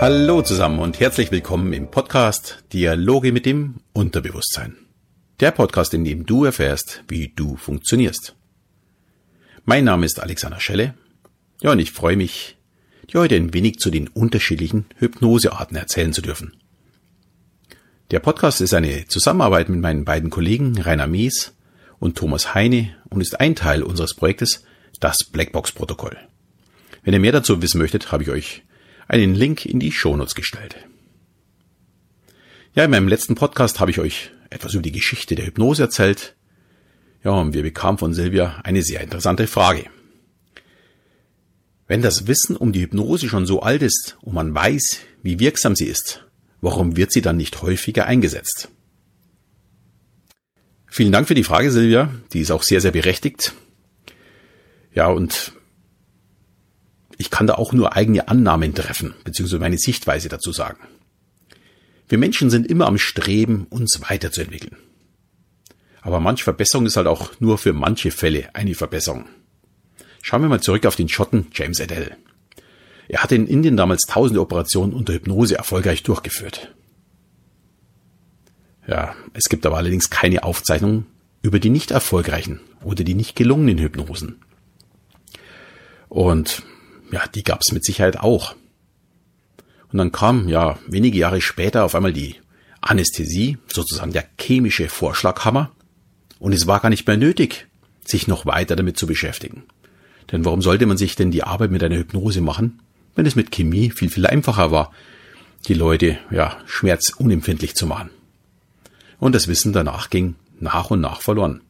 Hallo zusammen und herzlich willkommen im Podcast Dialoge mit dem Unterbewusstsein. Der Podcast, in dem du erfährst, wie du funktionierst. Mein Name ist Alexander Schelle. Ja, und ich freue mich, dir heute ein wenig zu den unterschiedlichen Hypnosearten erzählen zu dürfen. Der Podcast ist eine Zusammenarbeit mit meinen beiden Kollegen Rainer Mies und Thomas Heine und ist ein Teil unseres Projektes Das Blackbox-Protokoll. Wenn ihr mehr dazu wissen möchtet, habe ich euch einen Link in die Shownotes gestellt. Ja, in meinem letzten Podcast habe ich euch etwas über die Geschichte der Hypnose erzählt. Ja, und wir bekamen von Silvia eine sehr interessante Frage. Wenn das Wissen um die Hypnose schon so alt ist und man weiß, wie wirksam sie ist, warum wird sie dann nicht häufiger eingesetzt? Vielen Dank für die Frage, Silvia. Die ist auch sehr, sehr berechtigt. Ja, und ich kann da auch nur eigene Annahmen treffen, beziehungsweise meine Sichtweise dazu sagen. Wir Menschen sind immer am Streben, uns weiterzuentwickeln. Aber manche Verbesserung ist halt auch nur für manche Fälle eine Verbesserung. Schauen wir mal zurück auf den Schotten James Adele. Er hatte in Indien damals tausende Operationen unter Hypnose erfolgreich durchgeführt. Ja, es gibt aber allerdings keine Aufzeichnungen über die nicht erfolgreichen oder die nicht gelungenen Hypnosen. Und ja, die gab's mit Sicherheit auch. Und dann kam ja wenige Jahre später auf einmal die Anästhesie, sozusagen der chemische Vorschlaghammer. Und es war gar nicht mehr nötig, sich noch weiter damit zu beschäftigen. Denn warum sollte man sich denn die Arbeit mit einer Hypnose machen, wenn es mit Chemie viel, viel einfacher war, die Leute, ja, schmerzunempfindlich zu machen. Und das Wissen danach ging nach und nach verloren.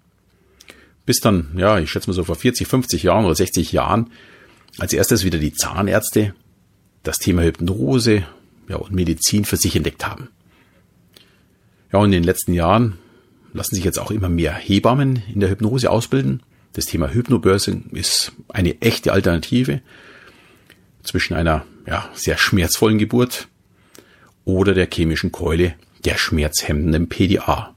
Bis dann, ja, ich schätze mal so vor 40, 50 Jahren oder 60 Jahren als erstes wieder die Zahnärzte das Thema Hypnose ja, und Medizin für sich entdeckt haben. Ja, und in den letzten Jahren lassen sich jetzt auch immer mehr Hebammen in der Hypnose ausbilden. Das Thema Hypnobörse ist eine echte Alternative zwischen einer ja, sehr schmerzvollen Geburt oder der chemischen Keule der schmerzhemmenden PDA.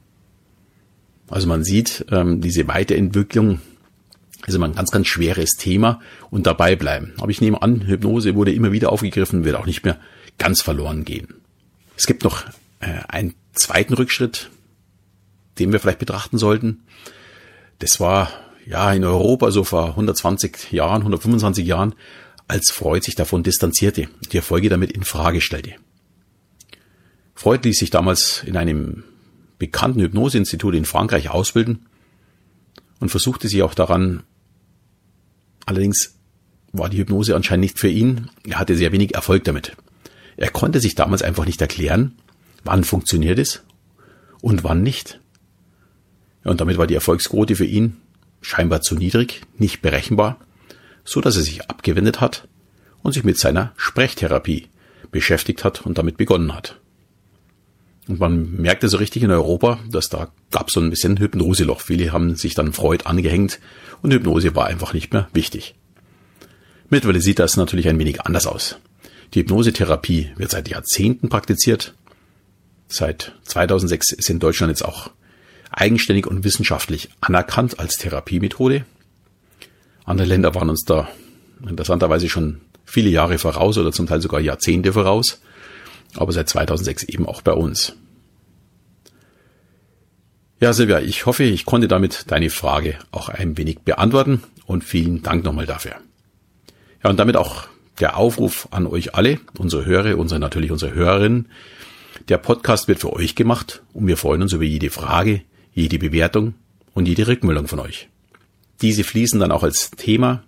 Also man sieht, ähm, diese Weiterentwicklung ist immer ein ganz, ganz schweres Thema und dabei bleiben. Aber ich nehme an, Hypnose wurde immer wieder aufgegriffen, wird auch nicht mehr ganz verloren gehen. Es gibt noch äh, einen zweiten Rückschritt, den wir vielleicht betrachten sollten. Das war ja in Europa so vor 120 Jahren, 125 Jahren, als Freud sich davon distanzierte, die Erfolge damit in Frage stellte. Freud ließ sich damals in einem bekannten Hypnoseinstitut in Frankreich ausbilden und versuchte sich auch daran, Allerdings war die Hypnose anscheinend nicht für ihn. Er hatte sehr wenig Erfolg damit. Er konnte sich damals einfach nicht erklären, wann funktioniert es und wann nicht. Und damit war die Erfolgsquote für ihn scheinbar zu niedrig, nicht berechenbar, so dass er sich abgewendet hat und sich mit seiner Sprechtherapie beschäftigt hat und damit begonnen hat. Und man merkte so richtig in Europa, dass da gab so ein bisschen Hypnoseloch. Viele haben sich dann Freud angehängt und Hypnose war einfach nicht mehr wichtig. Mittlerweile sieht das natürlich ein wenig anders aus. Die Hypnosetherapie wird seit Jahrzehnten praktiziert. Seit 2006 ist in Deutschland jetzt auch eigenständig und wissenschaftlich anerkannt als Therapiemethode. Andere Länder waren uns da interessanterweise schon viele Jahre voraus oder zum Teil sogar Jahrzehnte voraus aber seit 2006 eben auch bei uns. Ja, Silvia, ich hoffe, ich konnte damit deine Frage auch ein wenig beantworten und vielen Dank nochmal dafür. Ja, und damit auch der Aufruf an euch alle, unsere Hörer, unsere, natürlich unsere Hörerinnen. Der Podcast wird für euch gemacht und wir freuen uns über jede Frage, jede Bewertung und jede Rückmeldung von euch. Diese fließen dann auch als Thema,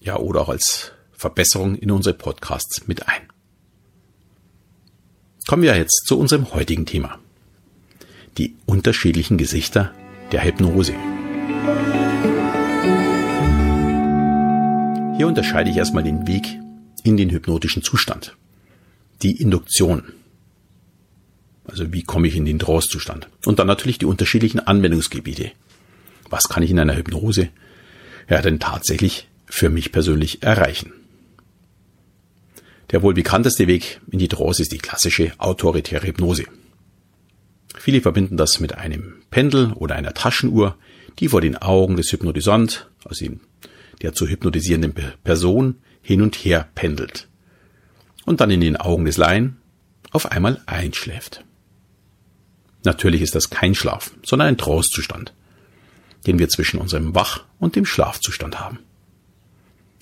ja, oder auch als Verbesserung in unsere Podcasts mit ein. Kommen wir jetzt zu unserem heutigen Thema. Die unterschiedlichen Gesichter der Hypnose. Hier unterscheide ich erstmal den Weg in den hypnotischen Zustand. Die Induktion. Also wie komme ich in den Trance-Zustand? Und dann natürlich die unterschiedlichen Anwendungsgebiete. Was kann ich in einer Hypnose ja denn tatsächlich für mich persönlich erreichen? Der wohl bekannteste Weg in die Trance ist die klassische autoritäre Hypnose. Viele verbinden das mit einem Pendel oder einer Taschenuhr, die vor den Augen des Hypnotisant, also der zu hypnotisierenden Person, hin und her pendelt. und dann in den Augen des Laien auf einmal einschläft. Natürlich ist das kein Schlaf, sondern ein Trostzustand, den wir zwischen unserem Wach- und dem Schlafzustand haben.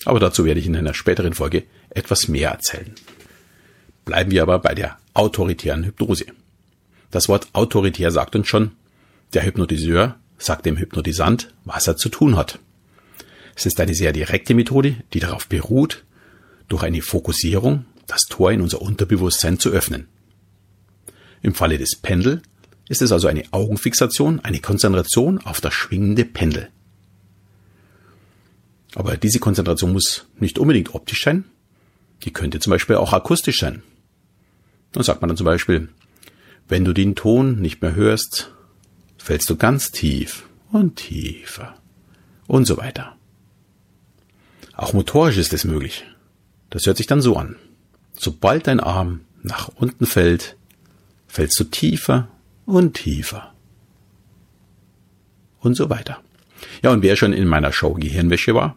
Aber dazu werde ich in einer späteren Folge etwas mehr erzählen. Bleiben wir aber bei der autoritären Hypnose. Das Wort autoritär sagt uns schon, der Hypnotiseur sagt dem Hypnotisant, was er zu tun hat. Es ist eine sehr direkte Methode, die darauf beruht, durch eine Fokussierung das Tor in unser Unterbewusstsein zu öffnen. Im Falle des Pendel ist es also eine Augenfixation, eine Konzentration auf das schwingende Pendel. Aber diese Konzentration muss nicht unbedingt optisch sein, die könnte zum Beispiel auch akustisch sein. Dann sagt man dann zum Beispiel, wenn du den Ton nicht mehr hörst, fällst du ganz tief und tiefer und so weiter. Auch motorisch ist es möglich. Das hört sich dann so an. Sobald dein Arm nach unten fällt, fällst du tiefer und tiefer. Und so weiter. Ja, und wer schon in meiner Show Gehirnwäsche war,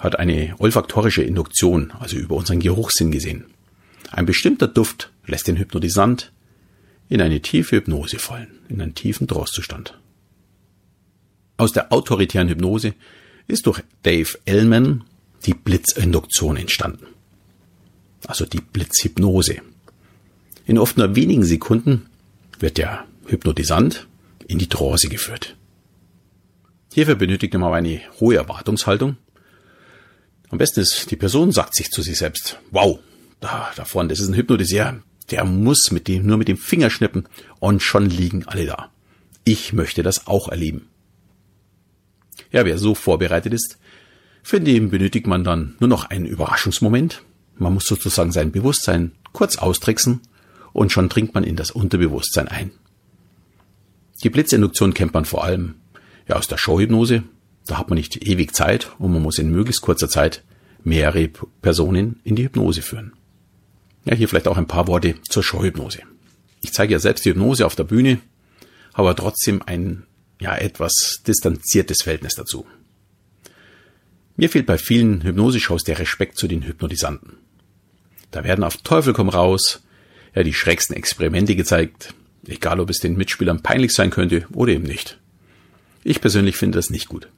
hat eine olfaktorische Induktion, also über unseren Geruchssinn gesehen. Ein bestimmter Duft lässt den Hypnotisant in eine tiefe Hypnose fallen, in einen tiefen Trostzustand. Aus der autoritären Hypnose ist durch Dave Ellman die Blitzinduktion entstanden. Also die Blitzhypnose. In oft nur wenigen Sekunden wird der Hypnotisant in die Trance geführt. Hierfür benötigt man eine hohe Erwartungshaltung. Am besten ist, die Person sagt sich zu sich selbst, wow, da, da vorne, das ist ein Hypnotiseur, der muss mit dem, nur mit dem Finger schnippen und schon liegen alle da. Ich möchte das auch erleben. Ja, wer so vorbereitet ist, für den benötigt man dann nur noch einen Überraschungsmoment. Man muss sozusagen sein Bewusstsein kurz austricksen und schon dringt man in das Unterbewusstsein ein. Die Blitzinduktion kennt man vor allem ja, aus der Showhypnose. Da hat man nicht ewig Zeit und man muss in möglichst kurzer Zeit mehrere Personen in die Hypnose führen. Ja, hier vielleicht auch ein paar Worte zur Showhypnose. Ich zeige ja selbst die Hypnose auf der Bühne, aber trotzdem ein ja etwas distanziertes Verhältnis dazu. Mir fehlt bei vielen Hypnoseshows der Respekt zu den Hypnotisanten. Da werden auf Teufel komm raus ja die schrägsten Experimente gezeigt, egal ob es den Mitspielern peinlich sein könnte oder eben nicht. Ich persönlich finde das nicht gut.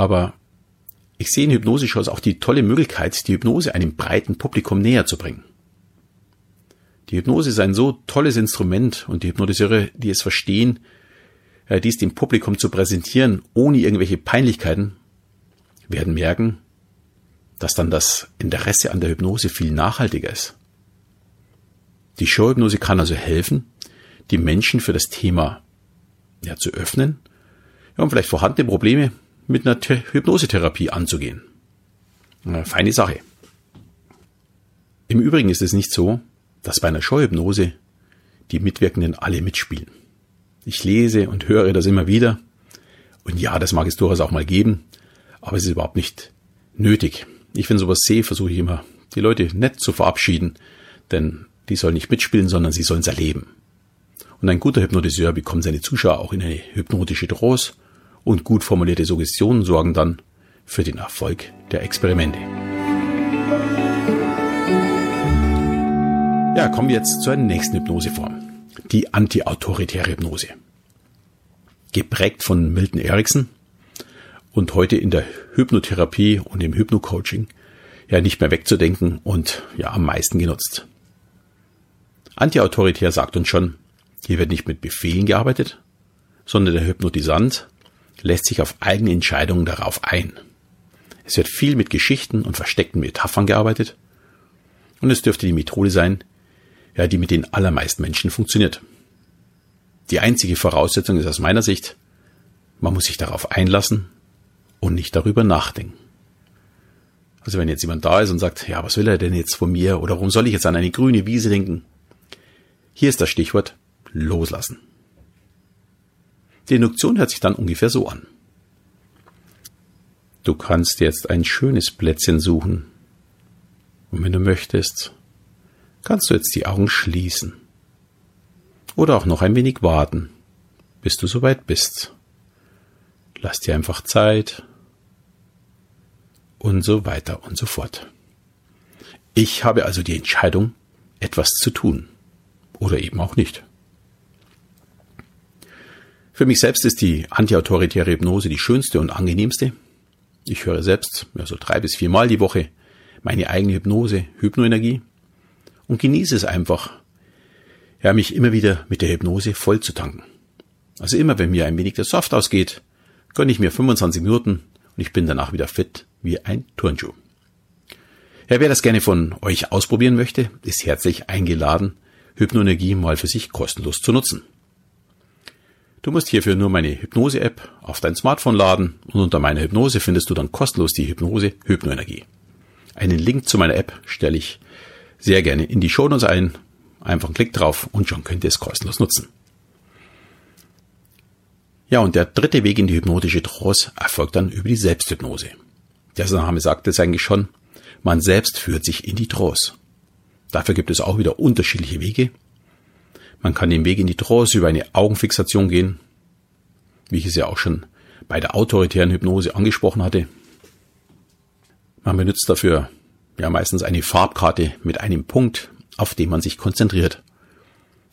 Aber ich sehe in Hypnoseshows auch die tolle Möglichkeit, die Hypnose einem breiten Publikum näher zu bringen. Die Hypnose ist ein so tolles Instrument und die Hypnotiseure, die es verstehen, dies dem Publikum zu präsentieren, ohne irgendwelche Peinlichkeiten, werden merken, dass dann das Interesse an der Hypnose viel nachhaltiger ist. Die Showhypnose kann also helfen, die Menschen für das Thema ja, zu öffnen und vielleicht vorhandene Probleme mit einer Hypnosetherapie anzugehen. Eine feine Sache. Im Übrigen ist es nicht so, dass bei einer Showhypnose die Mitwirkenden alle mitspielen. Ich lese und höre das immer wieder. Und ja, das mag es durchaus auch mal geben, aber es ist überhaupt nicht nötig. Ich, wenn sowas sehe, versuche ich immer, die Leute nett zu verabschieden, denn die sollen nicht mitspielen, sondern sie sollen es erleben. Und ein guter Hypnotiseur bekommt seine Zuschauer auch in eine hypnotische Trance und gut formulierte Suggestionen sorgen dann für den Erfolg der Experimente. Ja, kommen wir jetzt zur nächsten Hypnoseform. Die antiautoritäre Hypnose. Geprägt von Milton Erickson und heute in der Hypnotherapie und im Hypnocoaching ja nicht mehr wegzudenken und ja am meisten genutzt. Antiautoritär sagt uns schon, hier wird nicht mit Befehlen gearbeitet, sondern der Hypnotisant lässt sich auf eigene Entscheidungen darauf ein. Es wird viel mit Geschichten und versteckten Metaphern gearbeitet und es dürfte die Methode sein, ja, die mit den allermeisten Menschen funktioniert. Die einzige Voraussetzung ist aus meiner Sicht, man muss sich darauf einlassen und nicht darüber nachdenken. Also wenn jetzt jemand da ist und sagt, ja, was will er denn jetzt von mir oder warum soll ich jetzt an eine grüne Wiese denken? Hier ist das Stichwort loslassen. Die Induktion hört sich dann ungefähr so an. Du kannst jetzt ein schönes Plätzchen suchen. Und wenn du möchtest, kannst du jetzt die Augen schließen. Oder auch noch ein wenig warten, bis du soweit bist. Lass dir einfach Zeit und so weiter und so fort. Ich habe also die Entscheidung, etwas zu tun. Oder eben auch nicht. Für mich selbst ist die antiautoritäre Hypnose die schönste und angenehmste. Ich höre selbst, also drei bis viermal die Woche, meine eigene Hypnose, Hypnoenergie und genieße es einfach, ja, mich immer wieder mit der Hypnose voll zu tanken. Also immer, wenn mir ein wenig der Soft ausgeht, gönne ich mir 25 Minuten und ich bin danach wieder fit wie ein Turnschuh. Ja, wer das gerne von euch ausprobieren möchte, ist herzlich eingeladen, Hypnoenergie mal für sich kostenlos zu nutzen. Du musst hierfür nur meine Hypnose-App auf dein Smartphone laden und unter meiner Hypnose findest du dann kostenlos die Hypnose Hypnoenergie. Einen Link zu meiner App stelle ich sehr gerne in die Shownotes ein. Einfach einen Klick drauf und schon könnt ihr es kostenlos nutzen. Ja, und der dritte Weg in die hypnotische Trance erfolgt dann über die Selbsthypnose. Der Name sagt es eigentlich schon. Man selbst führt sich in die Trance. Dafür gibt es auch wieder unterschiedliche Wege. Man kann den Weg in die Trance über eine Augenfixation gehen, wie ich es ja auch schon bei der autoritären Hypnose angesprochen hatte. Man benutzt dafür ja meistens eine Farbkarte mit einem Punkt, auf den man sich konzentriert.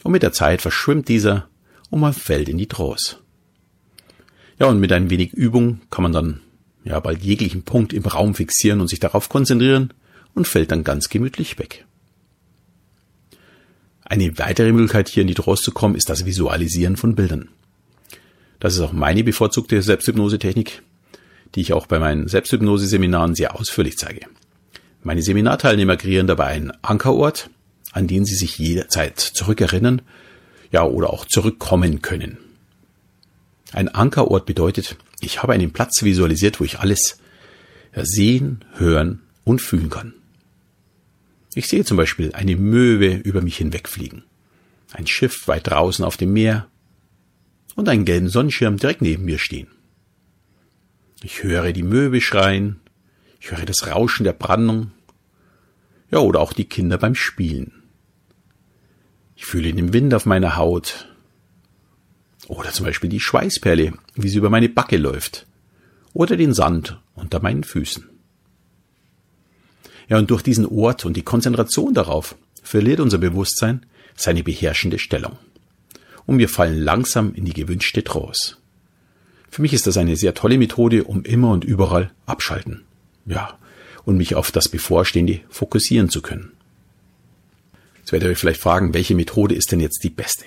Und mit der Zeit verschwimmt dieser und man fällt in die Trance. Ja, und mit ein wenig Übung kann man dann ja bald jeglichen Punkt im Raum fixieren und sich darauf konzentrieren und fällt dann ganz gemütlich weg. Eine weitere Möglichkeit, hier in die Trance zu kommen, ist das Visualisieren von Bildern. Das ist auch meine bevorzugte Selbsthypnose-Technik, die ich auch bei meinen Selbsthypnose-Seminaren sehr ausführlich zeige. Meine Seminarteilnehmer kreieren dabei einen Ankerort, an den sie sich jederzeit zurückerinnern, ja, oder auch zurückkommen können. Ein Ankerort bedeutet, ich habe einen Platz visualisiert, wo ich alles sehen, hören und fühlen kann. Ich sehe zum Beispiel eine Möwe über mich hinwegfliegen, ein Schiff weit draußen auf dem Meer und einen gelben Sonnenschirm direkt neben mir stehen. Ich höre die Möwe schreien, ich höre das Rauschen der Brandung, ja, oder auch die Kinder beim Spielen. Ich fühle den Wind auf meiner Haut. Oder zum Beispiel die Schweißperle, wie sie über meine Backe läuft. Oder den Sand unter meinen Füßen. Ja, und durch diesen Ort und die Konzentration darauf verliert unser Bewusstsein seine beherrschende Stellung. Und wir fallen langsam in die gewünschte Trance. Für mich ist das eine sehr tolle Methode, um immer und überall abschalten. Ja, und mich auf das Bevorstehende fokussieren zu können. Jetzt werdet ihr euch vielleicht fragen, welche Methode ist denn jetzt die beste?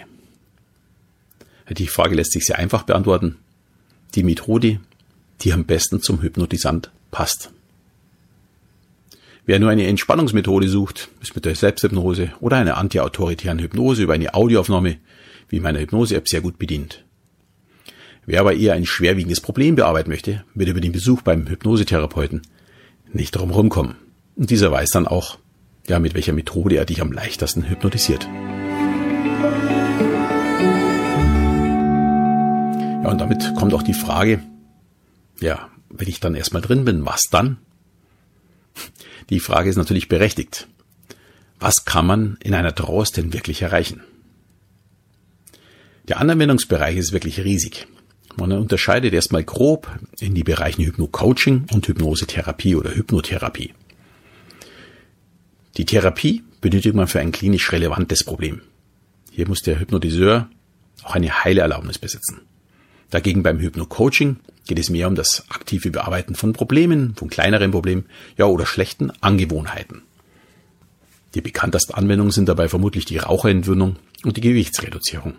Die Frage lässt sich sehr einfach beantworten. Die Methode, die am besten zum Hypnotisant passt. Wer nur eine Entspannungsmethode sucht, ist mit der Selbsthypnose oder einer antiautoritären Hypnose über eine Audioaufnahme wie meiner Hypnose-App sehr gut bedient. Wer aber eher ein schwerwiegendes Problem bearbeiten möchte, wird über den Besuch beim Hypnosetherapeuten nicht drum rumkommen. Und dieser weiß dann auch, ja, mit welcher Methode er dich am leichtesten hypnotisiert. Ja, und damit kommt auch die Frage, ja, wenn ich dann erstmal drin bin, was dann? Die Frage ist natürlich berechtigt. Was kann man in einer Trance denn wirklich erreichen? Der Anwendungsbereich ist wirklich riesig. Man unterscheidet erstmal grob in die Bereichen Hypno-Coaching und Hypnosetherapie oder Hypnotherapie. Die Therapie benötigt man für ein klinisch relevantes Problem. Hier muss der Hypnotiseur auch eine heile Erlaubnis besitzen. Dagegen beim Hypno-Coaching geht es mehr um das aktive Bearbeiten von Problemen, von kleineren Problemen, ja oder schlechten Angewohnheiten. Die bekanntesten Anwendungen sind dabei vermutlich die Raucherentwöhnung und die Gewichtsreduzierung.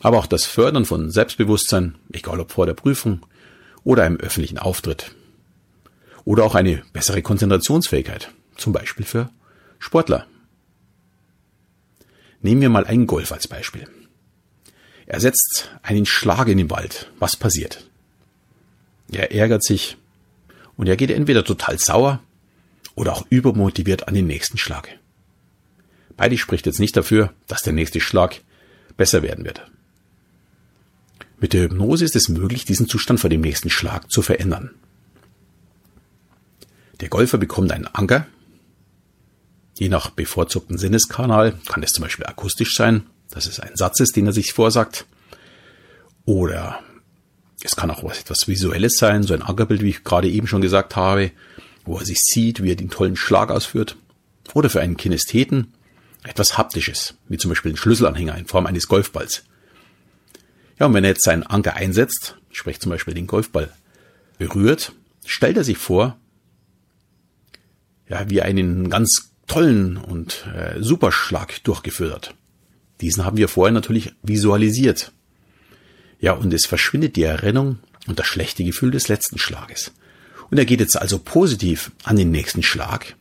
Aber auch das Fördern von Selbstbewusstsein, egal ob vor der Prüfung oder im öffentlichen Auftritt. Oder auch eine bessere Konzentrationsfähigkeit, zum Beispiel für Sportler. Nehmen wir mal einen Golf als Beispiel. Er setzt einen Schlag in den Wald. Was passiert? Er ärgert sich und er geht entweder total sauer oder auch übermotiviert an den nächsten Schlag. Beides spricht jetzt nicht dafür, dass der nächste Schlag besser werden wird. Mit der Hypnose ist es möglich, diesen Zustand vor dem nächsten Schlag zu verändern. Der Golfer bekommt einen Anker. Je nach bevorzugten Sinneskanal kann es zum Beispiel akustisch sein, dass es ein Satz ist, den er sich vorsagt. Oder es kann auch was etwas Visuelles sein, so ein Ankerbild, wie ich gerade eben schon gesagt habe. wo er sich sieht, wie er den tollen Schlag ausführt. Oder für einen Kinestheten etwas Haptisches, wie zum Beispiel ein Schlüsselanhänger in Form eines Golfballs. Ja, und wenn er jetzt seinen Anker einsetzt, sprich zum Beispiel den Golfball berührt, stellt er sich vor, ja, wie er einen ganz tollen und äh, Superschlag durchgeführt hat. Diesen haben wir vorher natürlich visualisiert. Ja, und es verschwindet die Erinnerung und das schlechte Gefühl des letzten Schlages. Und er geht jetzt also positiv an den nächsten Schlag.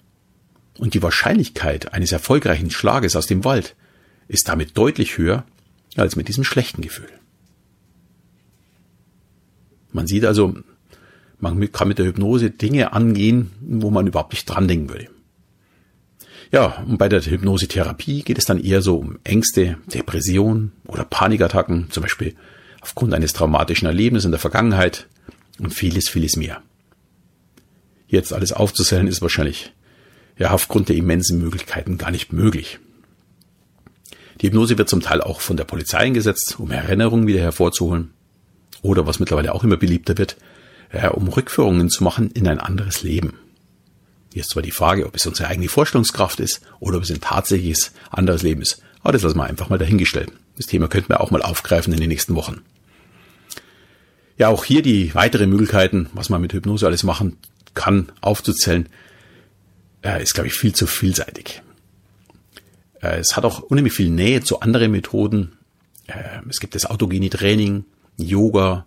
Und die Wahrscheinlichkeit eines erfolgreichen Schlages aus dem Wald ist damit deutlich höher als mit diesem schlechten Gefühl. Man sieht also, man kann mit der Hypnose Dinge angehen, wo man überhaupt nicht dran denken würde. Ja, und bei der Hypnosetherapie geht es dann eher so um Ängste, Depression oder Panikattacken, zum Beispiel aufgrund eines traumatischen Erlebnisses in der Vergangenheit und vieles, vieles mehr. Jetzt alles aufzuzählen ist wahrscheinlich ja aufgrund der immensen Möglichkeiten gar nicht möglich. Die Hypnose wird zum Teil auch von der Polizei eingesetzt, um Erinnerungen wieder hervorzuholen. Oder was mittlerweile auch immer beliebter wird, um Rückführungen zu machen in ein anderes Leben. Ist zwar die Frage, ob es unsere eigene Vorstellungskraft ist oder ob es ein tatsächliches anderes Leben ist. Aber das lassen wir einfach mal dahingestellt. Das Thema könnten wir auch mal aufgreifen in den nächsten Wochen. Ja, auch hier die weiteren Möglichkeiten, was man mit Hypnose alles machen kann, aufzuzählen, äh, ist, glaube ich, viel zu vielseitig. Äh, es hat auch unheimlich viel Nähe zu anderen Methoden. Äh, es gibt das autogene Training, Yoga,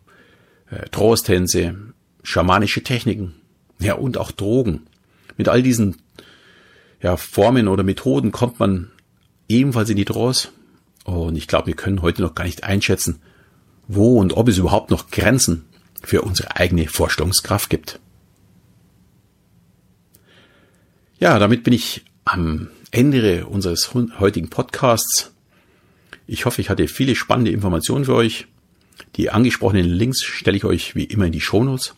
Trance-Tänze, schamanische Techniken, ja, und auch Drogen. Mit all diesen ja, Formen oder Methoden kommt man ebenfalls in die Trance. Und ich glaube, wir können heute noch gar nicht einschätzen, wo und ob es überhaupt noch Grenzen für unsere eigene Vorstellungskraft gibt. Ja, damit bin ich am Ende unseres heutigen Podcasts. Ich hoffe, ich hatte viele spannende Informationen für euch. Die angesprochenen Links stelle ich euch wie immer in die Shownotes.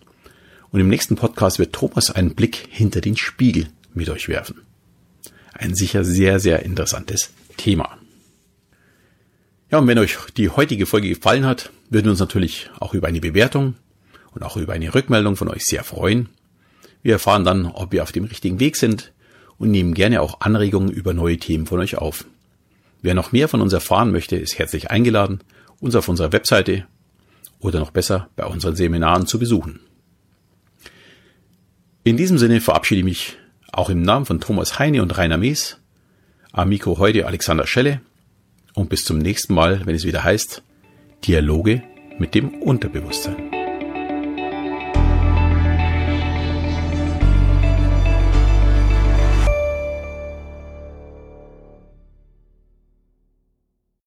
Und im nächsten Podcast wird Thomas einen Blick hinter den Spiegel mit euch werfen. Ein sicher sehr, sehr interessantes Thema. Ja, und wenn euch die heutige Folge gefallen hat, würden wir uns natürlich auch über eine Bewertung und auch über eine Rückmeldung von euch sehr freuen. Wir erfahren dann, ob wir auf dem richtigen Weg sind und nehmen gerne auch Anregungen über neue Themen von euch auf. Wer noch mehr von uns erfahren möchte, ist herzlich eingeladen, uns auf unserer Webseite oder noch besser bei unseren Seminaren zu besuchen. In diesem Sinne verabschiede ich mich auch im Namen von Thomas Heine und Rainer Mees. Am Mikro heute Alexander Schelle und bis zum nächsten Mal, wenn es wieder heißt Dialoge mit dem Unterbewusstsein.